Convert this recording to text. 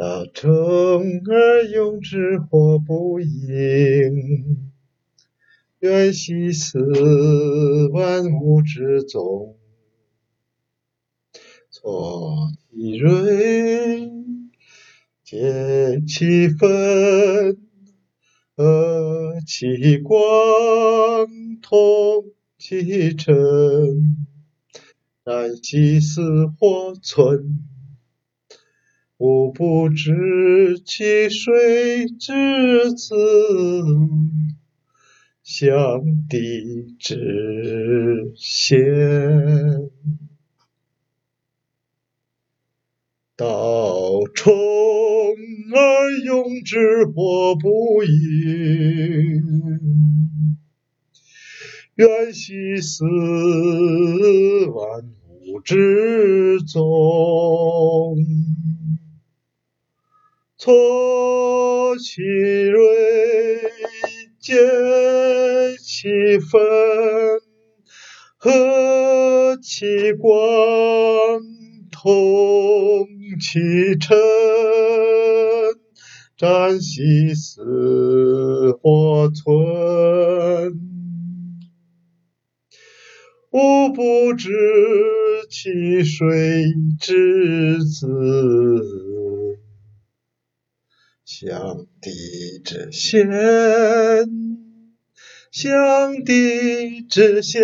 大虫儿用之或不应，愿兮似万物之宗。挫其锐，解其分，和其光，通其尘。然兮似火存。吾不知其水之子，象帝之先。道冲而用之或不应，缘兮似万物之宗。错其锐，解其分，和其光，同其尘。战兮似或存，吾不知其水之子。相地之先，象帝之先。